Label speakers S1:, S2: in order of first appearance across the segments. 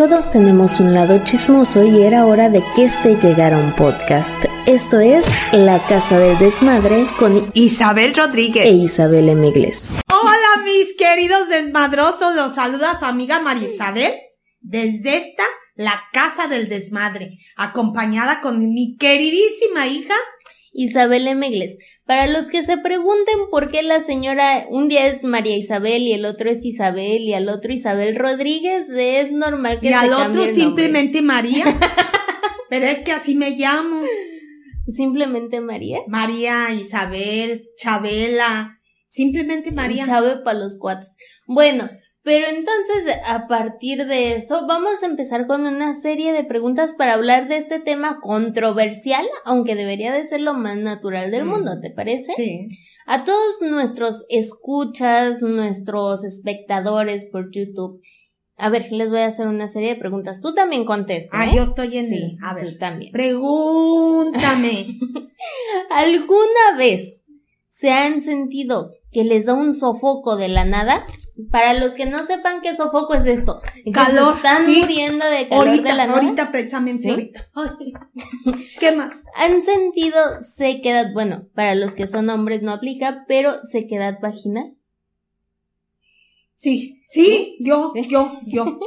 S1: Todos tenemos un lado chismoso y era hora de que este llegara un podcast. Esto es La Casa del Desmadre con
S2: Isabel Rodríguez
S1: e Isabel Emigles.
S2: Hola mis queridos desmadrosos, los saluda su amiga Marisabel desde esta La Casa del Desmadre, acompañada con mi queridísima hija
S1: Isabel Emigles. Para los que se pregunten por qué la señora un día es María Isabel y el otro es Isabel y al otro Isabel Rodríguez, es normal que
S2: y al otro simplemente María. Pero es que así me llamo.
S1: Simplemente María.
S2: María, Isabel, Chabela, simplemente María.
S1: Chave para los cuatro. Bueno, pero entonces, a partir de eso, vamos a empezar con una serie de preguntas para hablar de este tema controversial, aunque debería de ser lo más natural del mm. mundo, ¿te parece?
S2: Sí.
S1: A todos nuestros escuchas, nuestros espectadores por YouTube, a ver, les voy a hacer una serie de preguntas. Tú también contestas.
S2: Ah,
S1: ¿eh?
S2: yo estoy en
S1: sí,
S2: A ver.
S1: Tú también.
S2: Pregúntame.
S1: ¿Alguna vez se han sentido que les da un sofoco de la nada? Para los que no sepan qué sofoco es esto.
S2: calor.
S1: Están muriendo de calor de la nada.
S2: Ahorita, precisamente ahorita. ¿Qué más?
S1: ¿Han sentido sequedad? Bueno, para los que son hombres no aplica, pero sequedad vaginal.
S2: Sí, sí, yo, yo, yo.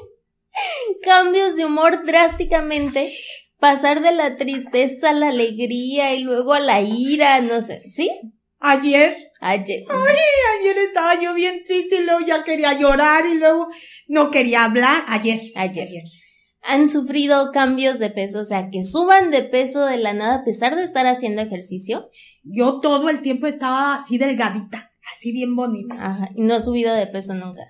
S1: Cambios de humor drásticamente. Pasar de la tristeza a la alegría y luego a la ira, no sé, ¿sí?
S2: Ayer.
S1: Ayer.
S2: Ay, ayer estaba yo bien triste y luego ya quería llorar y luego no quería hablar. Ayer.
S1: Ayer. ayer. Han sufrido cambios de peso, o sea, que suban de peso de la nada a pesar de estar haciendo ejercicio.
S2: Yo todo el tiempo estaba así delgadita, así bien bonita.
S1: Ajá, y no he subido de peso nunca.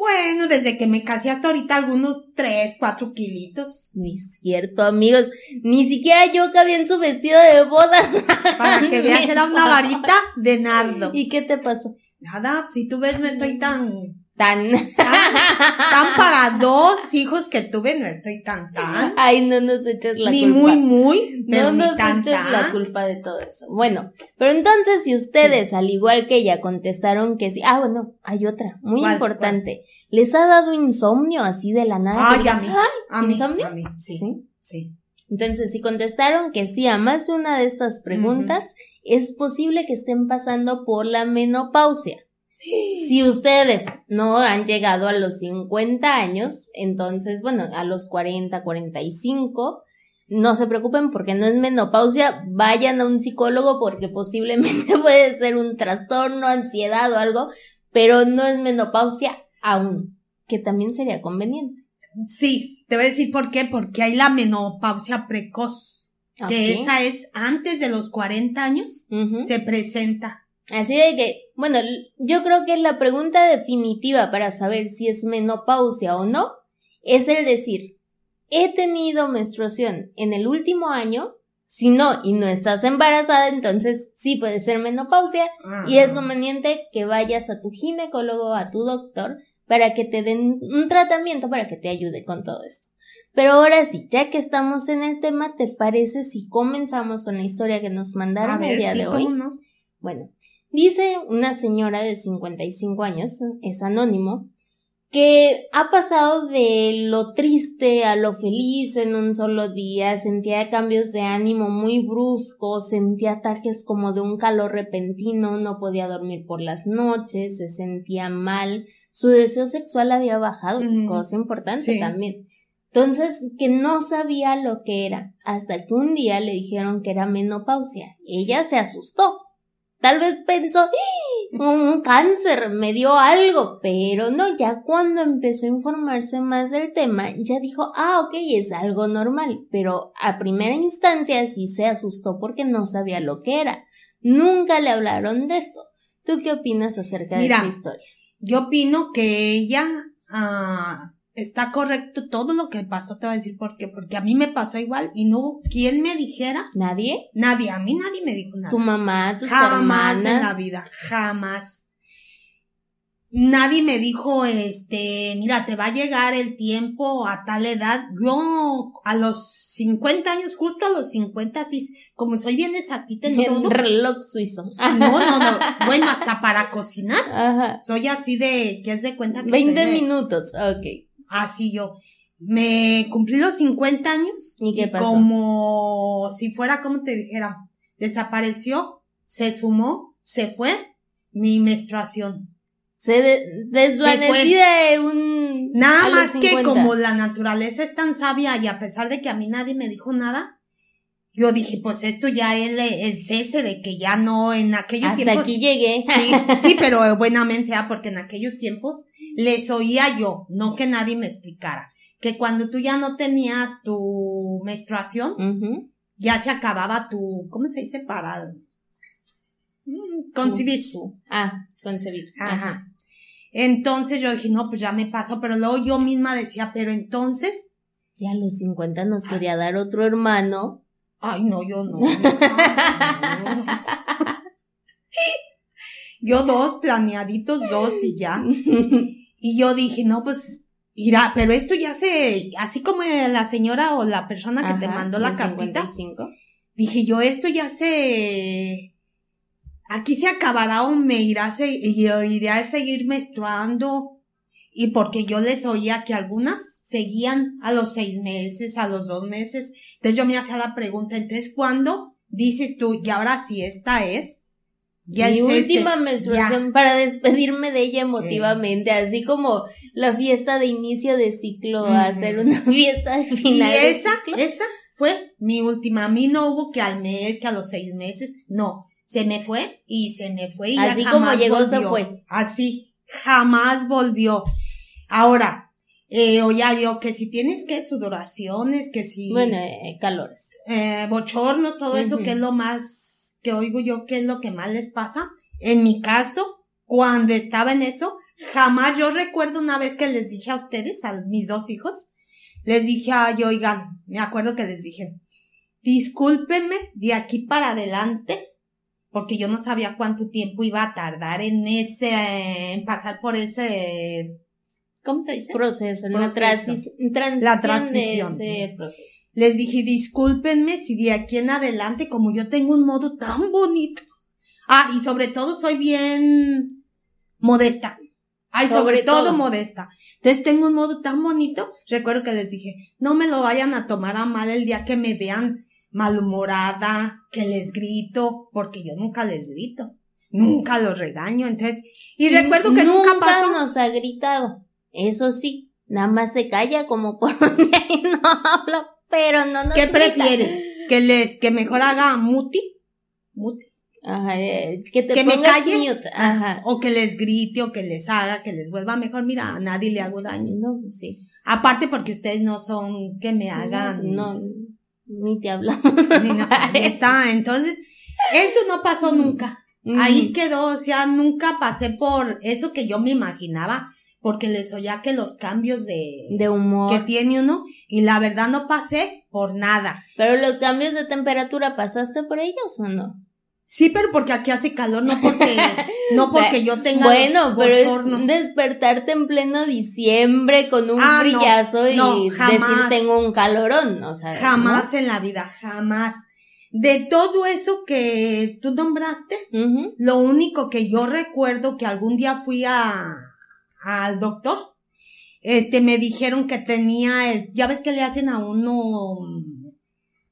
S2: Bueno, desde que me casé hasta ahorita algunos tres, cuatro kilitos.
S1: No es cierto, amigos. Ni siquiera yo cabía en su vestido de boda.
S2: Para que veas, era una varita de nardo.
S1: ¿Y qué te pasó?
S2: Nada, si tú ves, no estoy tan
S1: tan.
S2: tan. para dos hijos que tuve, no estoy tan tan.
S1: Ay, no nos eches la
S2: ni
S1: culpa.
S2: Ni muy, muy, pero
S1: no
S2: ni
S1: nos
S2: tan,
S1: eches
S2: tan.
S1: la culpa de todo eso. Bueno, pero entonces si ustedes, sí. al igual que ella, contestaron que sí. Ah, bueno, hay otra, muy
S2: ¿Cuál,
S1: importante. ¿Cuál? ¿Les ha dado insomnio así de la nada?
S2: Ay, a mí.
S1: Ay,
S2: a mí,
S1: ¿Insomnio?
S2: A mí, sí.
S1: Sí.
S2: sí.
S1: Entonces, si contestaron que sí a más de una de estas preguntas, uh -huh. es posible que estén pasando por la menopausia. Si ustedes no han llegado a los 50 años, entonces, bueno, a los 40, 45, no se preocupen porque no es menopausia, vayan a un psicólogo porque posiblemente puede ser un trastorno, ansiedad o algo, pero no es menopausia aún, que también sería conveniente.
S2: Sí, te voy a decir por qué, porque hay la menopausia precoz, que esa es antes de los 40 años, se presenta.
S1: Así de que, bueno, yo creo que la pregunta definitiva para saber si es menopausia o no es el decir, he tenido menstruación en el último año, si no y no estás embarazada, entonces sí puede ser menopausia y es
S2: Ajá.
S1: conveniente que vayas a tu ginecólogo, a tu doctor, para que te den un tratamiento para que te ayude con todo esto. Pero ahora sí, ya que estamos en el tema, ¿te parece si comenzamos con la historia que nos mandaron
S2: ver,
S1: el día
S2: sí,
S1: de hoy? Bueno, dice una señora de 55 años, es anónimo, que ha pasado de lo triste a lo feliz en un solo día, sentía cambios de ánimo muy bruscos, sentía ataques como de un calor repentino, no podía dormir por las noches, se sentía mal, su deseo sexual había bajado, cosa importante
S2: Sí.
S1: también. Entonces, que no sabía lo que era, hasta que un día le dijeron que era menopausia. Ella se asustó. Tal vez pensó, "¡Ah! un cáncer, me dio algo, pero no, ya cuando empezó a informarse más del tema, ya dijo, ah, ok, es algo normal, pero a primera instancia sí se asustó porque no sabía lo que era. Nunca le hablaron de esto. ¿Tú qué opinas acerca
S2: Mira,
S1: de esta historia?
S2: Yo opino que ella ah, está correcto todo lo que pasó, te voy a decir por qué, porque a mí me pasó igual y no hubo quien me dijera,
S1: ¿Nadie?
S2: nadie, a mí nadie me dijo nada.
S1: ¿Tu mamá, tus
S2: jamás
S1: hermanas?
S2: en la vida, jamás. Nadie me dijo, este, mira, te va a llegar el tiempo a tal edad. Yo, a los 50 años, justo a los 50, así, como soy bien exactita en todo.
S1: El reloj suizo.
S2: No, no, no. Bueno, hasta para cocinar.
S1: Ajá.
S2: Soy así de, que es de cuenta que
S1: 20
S2: soy de-
S1: minutos, ok.
S2: Así yo. me cumplí los 50 años.
S1: ¿Y qué pasó?
S2: Como si fuera, como te dijera, desapareció, se sumó, se fue mi menstruación.
S1: Se de- desvanecí de un...
S2: Nada más que
S1: 50.
S2: como la naturaleza es tan sabia y a pesar de que a mí nadie me dijo nada, yo dije, pues esto ya es el, el cese de que ya no en aquellos
S1: Hasta
S2: tiempos.
S1: aquí llegué.
S2: Sí, sí, pero buenamente, ah, porque en aquellos tiempos les oía yo, no que nadie me explicara, que cuando tú ya no tenías tu menstruación, ya se acababa tu, ¿cómo se dice? Para mm, concebir.
S1: Ah, concebir.
S2: Ajá. Entonces yo dije, no, pues ya me pasó, pero luego yo misma decía, pero entonces,
S1: Y a los 50 nos quería dar otro hermano.
S2: Ay, no, yo no. Ay, no. Yo dos, planeaditos, dos y ya. Y yo dije, no, pues, irá, pero esto ya se, así como la señora o la persona que te mandó la cartita,
S1: 55.
S2: dije yo, esto ya se, aquí se acabará o me irá se- iré a seguir menstruando. Y porque yo les oía que algunas seguían a los seis meses, a los dos meses. Entonces yo me hacía la pregunta, entonces, ¿cuándo dices tú, y ahora si esta es? Ya
S1: Mi
S2: cese,
S1: última menstruación para despedirme de ella emotivamente, así como la fiesta de inicio de ciclo, hacer una fiesta de
S2: Y
S1: final de
S2: esa,
S1: ciclo.
S2: esa fue mi última. A mí no hubo que al mes, que a los seis meses. No. Se me fue y se me fue y ya
S1: Así como llegó, se
S2: volvió.
S1: fue.
S2: Así. Jamás volvió. Ahora, eh, oye, yo que si tienes que sudoraciones, que si
S1: Bueno, eh, calores.
S2: eh, bochornos, todo eso, que es lo más que oigo yo, que es lo que más les pasa. En mi caso, cuando estaba en eso, jamás yo recuerdo una vez que les dije a ustedes, a mis dos hijos, les dije, ay, oigan, me acuerdo que les dije, discúlpenme de aquí para adelante, porque yo no sabía cuánto tiempo iba a tardar en ese, en pasar por ese, ¿cómo se dice?
S1: Proceso, la,
S2: Proceso.
S1: transición
S2: La transición.
S1: de ese proceso.
S2: Les dije, discúlpenme si de aquí en adelante, como yo tengo un modo tan bonito. Ah, y sobre todo soy bien modesta. Ay, sobre,
S1: Sobre
S2: todo.
S1: todo.
S2: modesta. Entonces tengo un modo tan bonito. Recuerdo que les dije, no me lo vayan a tomar a mal el día que me vean malhumorada, que les grito, porque yo nunca les grito. Nunca los regaño. Entonces, y recuerdo que nunca, pasó.
S1: nos ha gritado. Eso sí, nada más se calla como por un día y no habla, pero no nos
S2: ¿Qué
S1: grita.
S2: prefieres? ¿Que les, que mejor haga muti? Muti.
S1: Ajá, eh, que te
S2: ¿Que me calle?
S1: mute. Ajá.
S2: O que les grite o que les haga, que les vuelva mejor. Mira, a nadie le hago daño.
S1: No, pues sí.
S2: Aparte porque ustedes no son que me hagan.
S1: No, no, ni te hablamos.
S2: ni. Ahí está. Entonces, eso no pasó nunca. Ahí quedó, o sea, nunca pasé por eso que yo me imaginaba, porque les oía que los cambios de,
S1: De humor.
S2: que tiene uno, y la verdad no pasé por nada.
S1: Pero los cambios de temperatura, ¿pasaste por ellos o no?
S2: Sí, pero porque aquí hace calor, no porque, no porque yo tenga
S1: Bueno, pero es despertarte en pleno diciembre con un
S2: Ah, no,
S1: brillazo y
S2: no,
S1: decir
S2: jamás.
S1: tengo un calorón, o sea,
S2: Jamás en la vida, jamás. De todo eso que tú nombraste, lo único que yo recuerdo que algún día fui a, al doctor, este, me dijeron que tenía el, ya ves que le hacen a uno,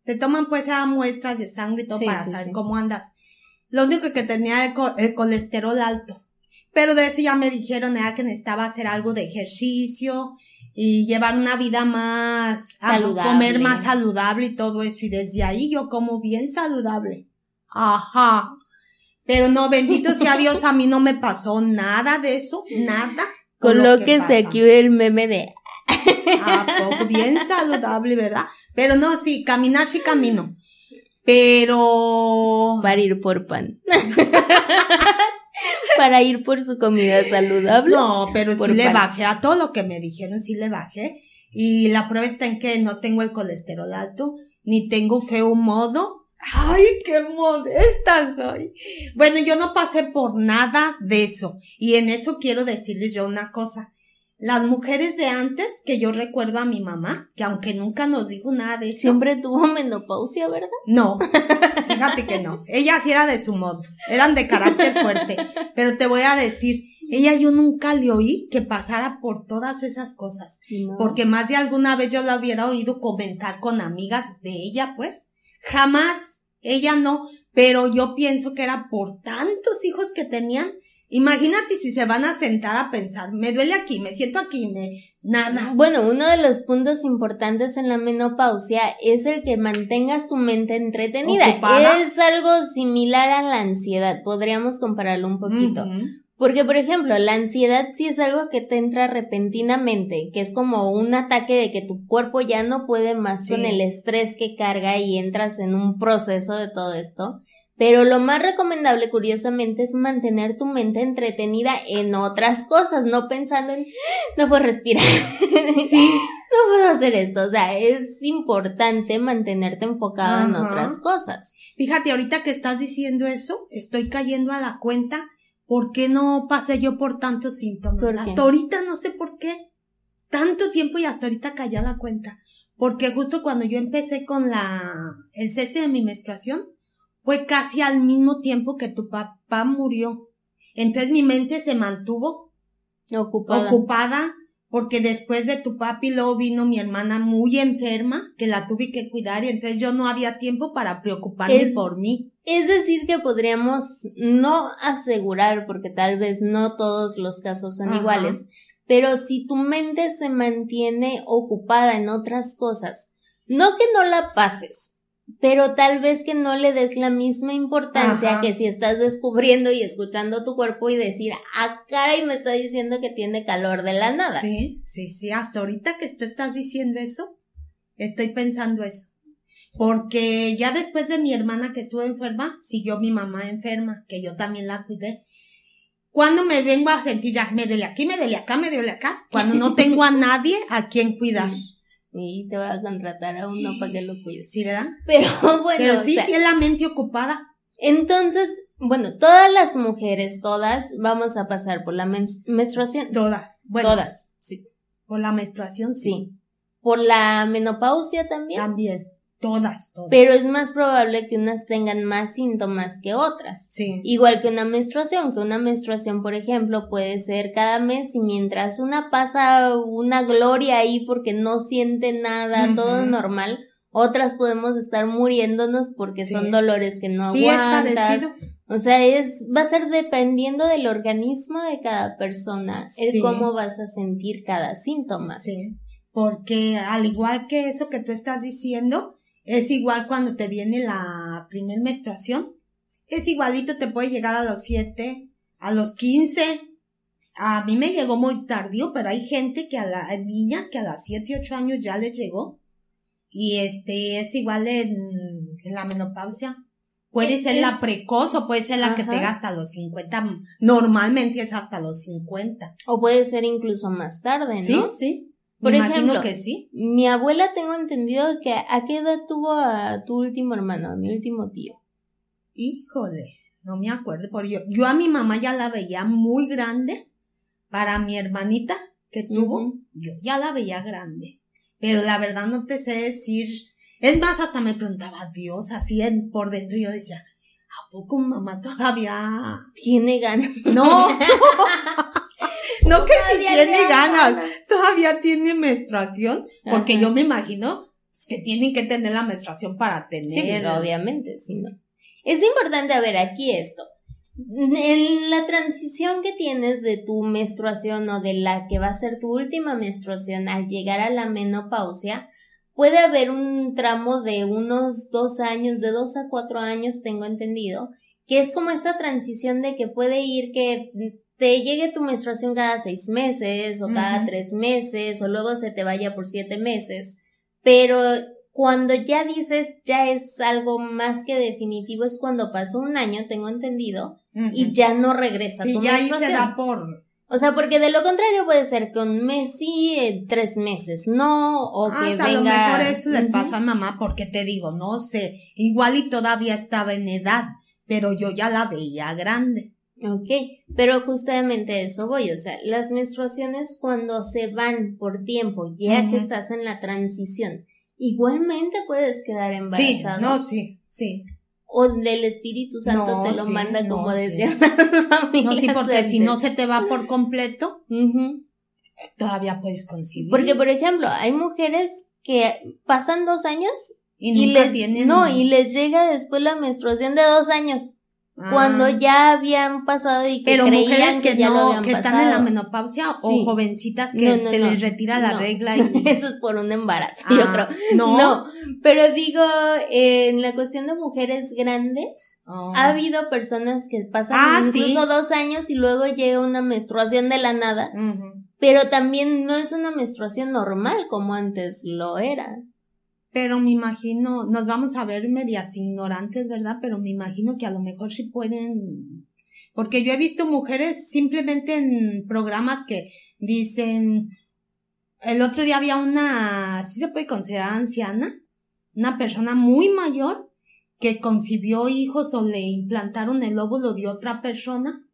S2: te toman pues a muestras de sangre y todo
S1: Sí,
S2: para
S1: sí,
S2: saber
S1: sí.
S2: cómo andas. Lo único que tenía el, co- el colesterol alto. Pero de eso ya me dijeron era que necesitaba hacer algo de ejercicio y llevar una vida más,
S1: Saludable.
S2: comer más saludable y todo eso. Y desde ahí yo como bien saludable. Ajá. Pero no, bendito sea Dios, a mí no me pasó nada de eso, nada.
S1: Colóquese
S2: pasa.
S1: aquí el meme de
S2: ¿A poco? Bien saludable, ¿verdad? Pero no, sí, caminar sí camino. Pero...
S1: para ir por pan. para ir por su comida saludable.
S2: No, pero sí
S1: Por
S2: le
S1: pan.
S2: bajé a todo lo que me dijeron, sí le bajé. Y la prueba está en que no tengo el colesterol alto, ni tengo feo modo. ¡Ay, qué modesta soy! Bueno, yo no pasé por nada de eso. Y en eso quiero decirles yo una cosa. Las mujeres de antes, que yo recuerdo a mi mamá, que aunque nunca nos dijo nada de eso.
S1: Siempre tuvo menopausia, ¿verdad?
S2: No, fíjate que no. Ella sí era de su modo. Eran de carácter fuerte. Pero te voy a decir, Ella yo nunca le oí que pasara por todas esas cosas. Porque más de alguna vez yo la hubiera oído comentar con amigas de ella, pues. Jamás. Ella no. Pero yo pienso que era por tantos hijos que tenían Imagínate si se van a sentar a pensar, me duele aquí, me siento aquí, me nada.
S1: Bueno, uno de los puntos importantes en la menopausia es el que mantengas tu mente entretenida. Es algo similar a la ansiedad, podríamos compararlo un poquito. Porque, por ejemplo, la ansiedad sí es algo que te entra repentinamente, que es como un ataque de que tu cuerpo ya no puede más con el estrés que carga y entras en un proceso de todo esto. Pero lo más recomendable, curiosamente, es mantener tu mente entretenida en otras cosas, no pensando en, no puedo respirar, sí. no puedo hacer esto. O sea, es importante mantenerte enfocado en otras cosas.
S2: Fíjate, ahorita que estás diciendo eso, estoy cayendo a la cuenta por qué no pasé yo por tantos síntomas. hasta ahorita no sé por qué. Tanto tiempo y hasta ahorita a la cuenta. Porque justo cuando yo empecé con la, el cese de mi menstruación, fue casi al mismo tiempo que tu papá murió. Entonces mi mente se mantuvo
S1: ocupada.
S2: ocupada porque después de tu papi luego vino mi hermana muy enferma, que la tuve que cuidar y entonces yo no había tiempo para preocuparme por mí.
S1: Es decir, que podríamos no asegurar, porque tal vez no todos los casos son iguales, pero si tu mente se mantiene ocupada en otras cosas, no que no la pases, pero tal vez que no le des la misma importancia que si estás descubriendo y escuchando tu cuerpo y decir, ah, cara, y me está diciendo que tiene calor de la nada.
S2: Sí, sí, sí, hasta ahorita que tú estás diciendo eso, estoy pensando eso. Porque ya después de mi hermana que estuvo enferma, siguió mi mamá enferma, que yo también la cuidé. Cuando me vengo a sentir ya, me duele aquí, me duele acá, me duele acá, cuando no tengo a nadie a quien cuidar.
S1: Y te voy a contratar a uno para que lo cuides.
S2: Sí, ¿verdad?
S1: Pero bueno.
S2: Pero sí, sí es la mente ocupada.
S1: Entonces, bueno, todas las mujeres, todas, vamos a pasar por la menstruación.
S2: Todas.
S1: Bueno, todas, sí.
S2: Por la menstruación, sí. sí.
S1: Por la menopausia también.
S2: También. Todas, todas.
S1: Pero es más probable que unas tengan más síntomas que otras.
S2: Sí.
S1: Igual que una menstruación, que una menstruación, por ejemplo, puede ser cada mes y mientras una pasa una gloria ahí porque no siente nada, todo normal, otras podemos estar muriéndonos porque son dolores que no sí, aguantas. Es O sea, es, va a ser dependiendo del organismo de cada persona, el cómo vas a sentir cada síntoma.
S2: Sí. Porque al igual que eso que tú estás diciendo, es igual cuando te viene la primer menstruación. Es igualito, te puede llegar a los 7, a los 15. A mí me llegó muy tardío, pero hay gente que a las niñas que a las 7, 8 años ya les llegó. Y este es igual en, la menopausia. Puede ser la precoz o puede ser la que te hasta los 50. Normalmente es hasta los 50.
S1: O puede ser incluso más tarde, ¿no?
S2: Sí, sí.
S1: Por ejemplo, que sí. Mi abuela tengo entendido que a qué edad tuvo a tu último hermano, a mi último tío.
S2: Híjole, no me acuerdo. Por yo, yo a mi mamá ya la veía muy grande. Para mi hermanita que tuvo, yo ya la veía grande. Pero la verdad no te sé decir. Es más, hasta me preguntaba Dios, así en, por dentro yo decía, ¿a poco mamá todavía
S1: tiene ganas?
S2: No. no que si tiene ganas, todavía tiene menstruación, porque yo me imagino que tienen que tener la menstruación para tener.
S1: Sí, pues, obviamente, sí, no. Es importante ver aquí esto. En la transición que tienes de tu menstruación o de la que va a ser tu última menstruación al llegar a la menopausia, puede haber un tramo de unos dos años, de dos a cuatro años, tengo entendido, que es como esta transición de que puede ir que te llegue tu menstruación cada seis meses o cada tres meses o luego se te vaya por siete meses. Pero cuando ya dices ya es algo más que definitivo es cuando pasó un año, tengo entendido, y ya no regresa
S2: sí, ya ahí se da por...
S1: O sea, porque de lo contrario puede ser que un mes sí, tres meses no, o ah, que venga... a lo
S2: mejor eso le pasó a mamá porque te digo, no sé, igual y todavía estaba en edad, pero yo ya la veía grande.
S1: Ok, pero justamente eso voy, o sea, las menstruaciones cuando se van por tiempo, ya que estás en la transición, igualmente puedes quedar embarazada.
S2: Sí, no, sí, sí.
S1: o del Espíritu Santo
S2: No,
S1: te lo
S2: sí,
S1: manda
S2: no,
S1: como
S2: sí.
S1: decían las familias.
S2: No, sí, porque si no se te va por completo, todavía puedes concibir.
S1: Porque, por ejemplo, hay mujeres que pasan dos años
S2: y
S1: y,
S2: nunca
S1: les,
S2: tienen.
S1: no, y les llega después la menstruación de dos años,
S2: Ah.
S1: cuando ya habían pasado y que
S2: Pero
S1: creían
S2: mujeres que,
S1: ya lo
S2: no,
S1: habían
S2: que están en la menopausia
S1: Sí.
S2: o jovencitas que
S1: No, no,
S2: se
S1: no.
S2: les retira la regla y.
S1: Eso es por un embarazo, yo
S2: Ah,
S1: creo.
S2: No.
S1: No, pero digo, en la cuestión de mujeres grandes,
S2: Oh.
S1: ha habido personas que pasan
S2: Ah,
S1: incluso
S2: sí.
S1: dos años y luego llega una menstruación de la nada, pero también no es una menstruación normal como antes lo era.
S2: Pero me imagino, nos vamos a ver medias ignorantes, ¿verdad? Pero me imagino que a lo mejor sí pueden, porque yo he visto mujeres simplemente en programas que dicen, el otro día había una, sí se puede considerar anciana, una persona muy mayor que concibió hijos o le implantaron el óvulo de otra persona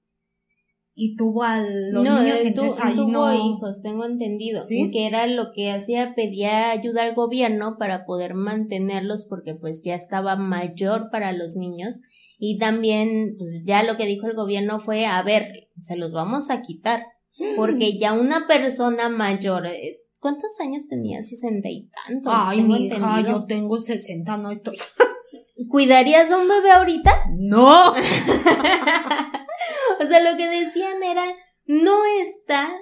S2: y tuvo a los
S1: no,
S2: niños,
S1: él tu-
S2: entonces ahí
S1: tuvo
S2: no.
S1: hijos, tengo entendido.
S2: ¿Sí?
S1: Que era lo que hacía, pedía ayuda al gobierno para poder mantenerlos porque pues ya estaba mayor para los niños. Y también, pues ya lo que dijo el gobierno fue, a ver, se los vamos a quitar. Porque ya una persona mayor, eh, ¿cuántos años tenía? Sesenta y tantos.
S2: Ay,
S1: tengo
S2: mi hija, yo tengo 60, no estoy.
S1: ¿Cuidarías a un bebé ahorita?
S2: ¡No!
S1: O sea, lo que decían era, no está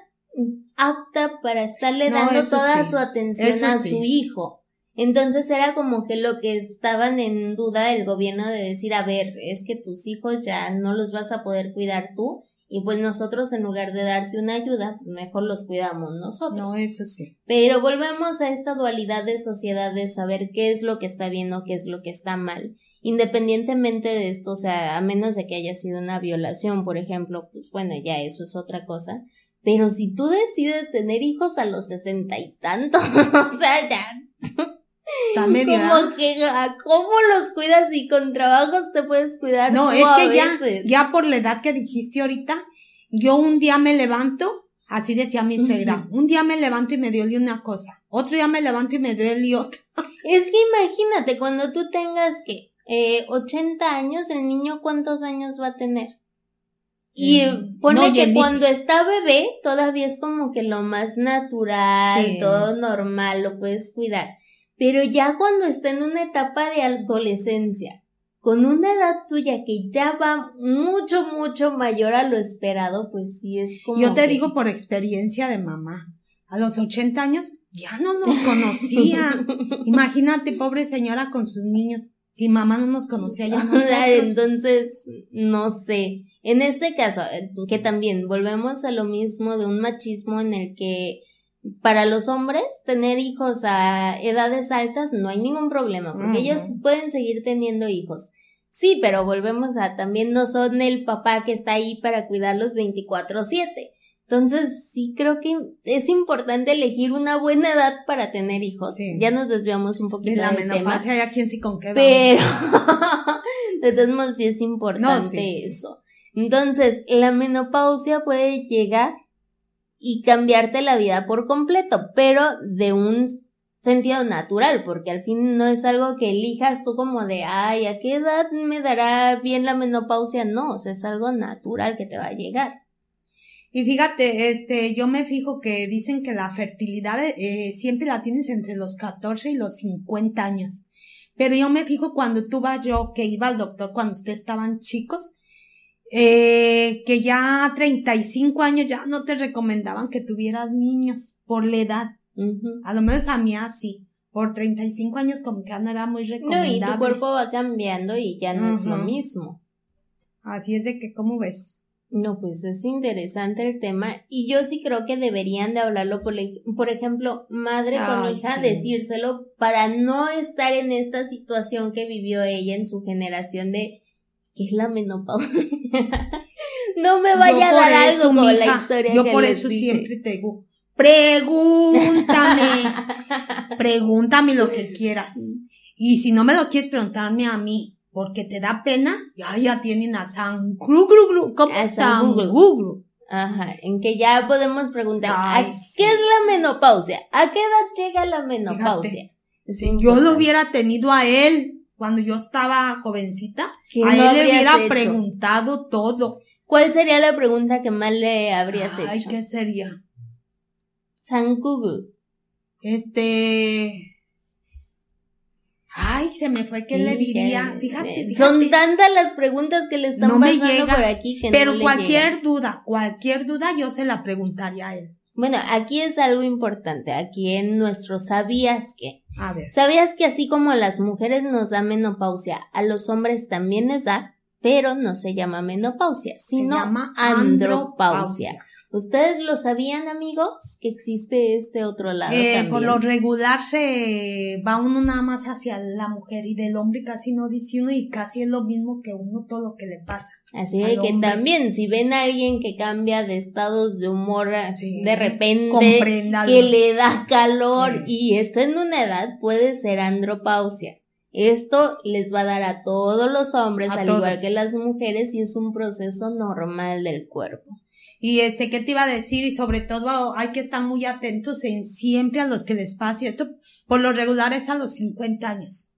S1: apta para estarle
S2: No,
S1: dando toda
S2: sí.
S1: su atención
S2: Eso
S1: a
S2: sí.
S1: su hijo. Entonces era como que lo que estaban en duda el gobierno de decir, a ver, es que tus hijos ya no los vas a poder cuidar tú y pues nosotros en lugar de darte una ayuda, pues mejor los cuidamos nosotros.
S2: No, eso sí.
S1: Pero volvemos a esta dualidad de sociedad de saber qué es lo que está bien o qué es lo que está mal. Independientemente de esto, o sea, a menos de que haya sido una violación, por ejemplo, pues bueno, ya eso es otra cosa. Pero si tú decides tener hijos a los sesenta y tantos, o sea, ya,
S2: Está media.
S1: como que, ¿a ¿cómo los cuidas y con trabajos te puedes cuidar?
S2: No,
S1: tú
S2: es que ya,
S1: veces?
S2: ya por la edad que dijiste ahorita, yo un día me levanto, así decía mi suegra, un día me levanto y me duele una cosa, otro día me levanto y me duele otra.
S1: Es que imagínate, cuando tú tengas que eh, 80 años, el niño cuántos años va a tener. Y
S2: Mm,
S1: pone
S2: no,
S1: que
S2: ni-
S1: cuando está bebé todavía es como que lo más natural,
S2: Sí.
S1: todo normal, lo puedes cuidar. Pero ya cuando está en una etapa de adolescencia, con una edad tuya que ya va mucho, mucho mayor a lo esperado, pues sí es como.
S2: Yo te
S1: que-
S2: digo por experiencia de mamá, a los 80 años ya no nos conocía. Imagínate, pobre señora con sus niños. Si mamá no nos conocía ya nosotros.
S1: entonces, no sé. En este caso, eh, que también volvemos a lo mismo de un machismo en el que para los hombres tener hijos a edades altas no hay ningún problema, porque ellos pueden seguir teniendo hijos. Sí, pero volvemos a también no son el papá que está ahí para cuidarlos 24/7. Entonces, sí creo que es importante elegir una buena edad para tener hijos.
S2: Sí.
S1: Ya nos desviamos un
S2: De
S1: poquito
S2: la
S1: del tema.
S2: menopausia ya quién sí con qué vamos.
S1: Pero, de todos modos, sí es importante
S2: No, sí, sí.
S1: eso. Entonces, la menopausia puede llegar y cambiarte la vida por completo, pero de un sentido natural, porque al fin no es algo que elijas tú como de, ay, ¿a qué edad me dará bien la menopausia? No, o sea, es algo natural que te va a llegar.
S2: Y fíjate, este, yo me fijo que dicen que la fertilidad eh, siempre la tienes entre los 14 y los 50 años. Pero yo me fijo cuando tú vas yo, que iba al doctor cuando ustedes estaban chicos, eh, que ya 35 años ya no te recomendaban que tuvieras niños por la edad. A lo menos a mí así. Por 35 años como que ya no era muy
S1: No,
S2: recomendable.
S1: y tu cuerpo va cambiando y ya no es lo mismo.
S2: Así es de que, ¿cómo ves?
S1: No, pues es interesante el tema y yo sí creo que deberían de hablarlo, por, ej- por ejemplo, madre con
S2: Ay,
S1: hija,
S2: sí.
S1: decírselo para no estar en esta situación que vivió ella en su generación de que es la menopausia. no me vaya
S2: Yo
S1: a dar algo como la historia
S2: Yo
S1: que
S2: por eso
S1: dije.
S2: siempre te digo, pregúntame, pregúntame lo que quieras. Y si no me lo quieres preguntarme a mí, porque te da pena, ya ya tienen a San Glu, Glu, Glu, ¿cómo?
S1: A San. Ajá, en que ya podemos preguntar,
S2: Ay,
S1: ¿a
S2: sí.
S1: ¿qué es la menopausia? ¿A qué edad llega la menopausia?
S2: Si yo lo hubiera tenido a él, cuando yo estaba jovencita,
S1: ¿Qué
S2: a él le hubiera
S1: hecho?
S2: preguntado todo.
S1: ¿Cuál sería la pregunta que más le habrías
S2: Ay,
S1: hecho?
S2: ¿qué sería?
S1: San Google.
S2: Este. Ay, se me fue que le diría. Fíjate, fíjate.
S1: Son tantas las preguntas que le están
S2: No me
S1: pasando
S2: llega,
S1: por aquí que
S2: Pero
S1: no le
S2: cualquier duda, cualquier duda yo se la preguntaría a él.
S1: Bueno, aquí es algo importante, aquí en nuestro sabías que.
S2: A ver.
S1: ¿Sabías que así como las mujeres nos da menopausia, a los hombres también les da, pero no se llama menopausia, sino
S2: se llama
S1: andropausia? ¿Ustedes lo sabían, amigos? Que existe este otro lado
S2: Eh,
S1: también.
S2: por lo regular se va uno nada más hacia la mujer y del hombre casi no dice uno y casi es lo mismo que uno todo lo que le pasa.
S1: Así que
S2: hombre.
S1: también, si ven a alguien que cambia de estados de humor
S2: Sí,
S1: de repente, que le da calor
S2: Sí.
S1: y está en una edad, puede ser andropausia. Esto les va a dar a todos los hombres,
S2: A
S1: al
S2: todos.
S1: igual que las mujeres, y es un proceso normal del cuerpo.
S2: Y este, ¿qué te iba a decir? Y sobre todo hay que estar muy atentos en siempre a los que les pase esto. Por lo regular es a los 50 años.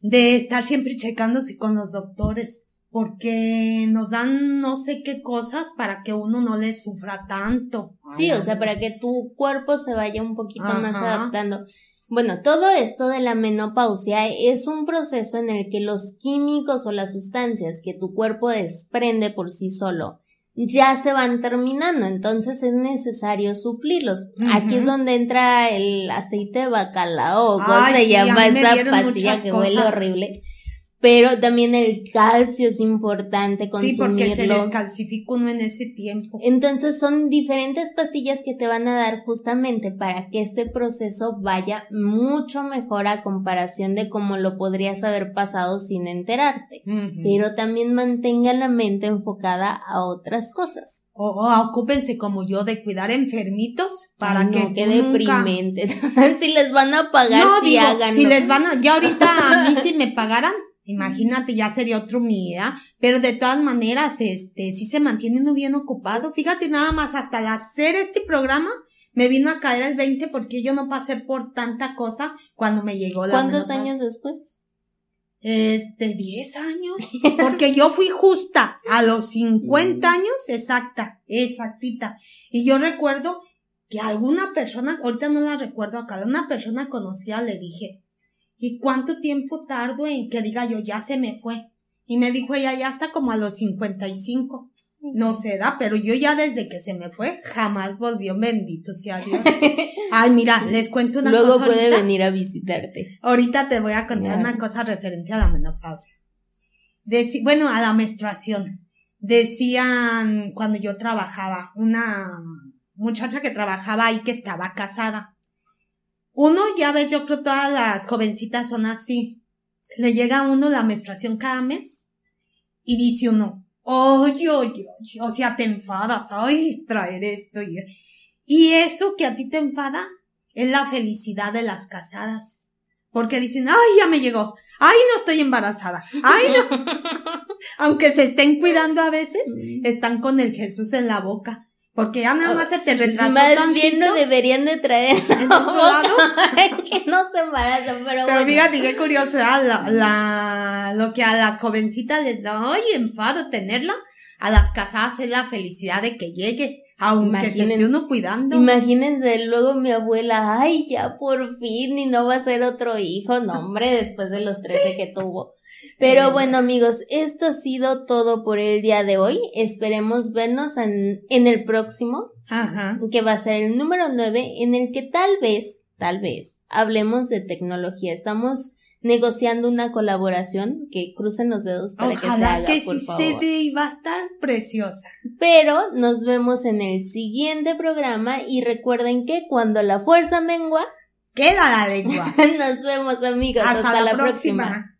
S2: De estar siempre checándose con los doctores. Porque nos dan no sé qué cosas para que uno no le sufra tanto.
S1: Sí,
S2: Ay,
S1: o sea, para que tu cuerpo se vaya un poquito más adaptando. Bueno, todo esto de la menopausia es un proceso en el que los químicos o las sustancias que tu cuerpo desprende por sí solo ya se van terminando, entonces es necesario suplirlos. Aquí es donde entra el aceite de bacalao, ¿cómo se
S2: sí,
S1: llama esa pastilla que huele horrible? Pero también el calcio es importante
S2: Sí,
S1: consumirlo.
S2: porque se les calcifica uno en ese tiempo.
S1: Entonces son diferentes pastillas que te van a dar justamente para que este proceso vaya mucho mejor a comparación de cómo lo podrías haber pasado sin enterarte. Pero también mantenga la mente enfocada a otras cosas.
S2: O, o ocúpense como yo de cuidar enfermitos para
S1: Ay, no,
S2: que
S1: qué
S2: nunca-
S1: deprimente. si les van a pagar,
S2: No,
S1: sí
S2: digo,
S1: háganlo.
S2: si les van a, ya ahorita a mí si me pagaran, imagínate, ya sería otro mi vida, pero de todas maneras, este, sí se mantiene uno bien ocupado. Fíjate, nada más hasta al hacer este programa, me vino a caer el 20 porque yo no pasé por tanta cosa cuando me llegó la
S1: ¿Cuántos
S2: menopausia.
S1: años después?
S2: Este, 10 años. Porque yo fui justa a los 50
S1: Mm.
S2: años, exacta, exactita. Y yo recuerdo que alguna persona, ahorita no la recuerdo acá, una persona conocida le dije, ¿y cuánto tiempo tardo en que diga yo, ya se me fue? Y me dijo ella, ya está como a los 55. No se da, pero yo ya desde que se me fue, jamás volvió, bendito sea Dios. Ay, mira, les cuento una
S1: Luego
S2: cosa
S1: puede
S2: ahorita.
S1: venir a visitarte.
S2: Ahorita te voy a contar una cosa referente a la menopausia. Deci- bueno, a la menstruación. Decían cuando yo trabajaba, una muchacha que trabajaba ahí que estaba casada. Uno, ya ves, yo creo todas las jovencitas son así. Le llega a uno la menstruación cada mes y dice uno, oye, oye, oye", o sea, te enfadas, ay, traer esto y, y eso que a ti te enfada es la felicidad de las casadas. Porque dicen, ay, ya me llegó, ay, no estoy embarazada, ay, no. Aunque se estén cuidando a veces, están con el Jesús en la boca. Porque ya nada más se te retrasó
S1: Más
S2: tantito
S1: bien no deberían de traer
S2: en otro lado.
S1: que no se embarazan, pero,
S2: Pero
S1: bueno.
S2: fíjate qué curioso, ¿verdad? la, la, lo que a las jovencitas les da, ay, enfado tenerla, a las casadas es la felicidad de que llegue, aunque se esté uno cuidando.
S1: Imagínense luego mi abuela, ay, ya por fin, y no va a ser otro hijo, no hombre, después de los 13 que tuvo. Pero bueno amigos, esto ha sido todo por el día de hoy. Esperemos vernos en, en el próximo,
S2: Ajá.
S1: que va a ser el número 9, en el que tal vez, tal vez, hablemos de tecnología. Estamos negociando una colaboración que crucen los dedos para que se
S2: Ojalá
S1: haga,
S2: que
S1: por
S2: sí
S1: favor.
S2: se dé y va a estar preciosa.
S1: Pero nos vemos en el siguiente programa y recuerden que cuando la fuerza mengua,
S2: Queda la lengua.
S1: nos vemos amigos. Hasta, la próxima.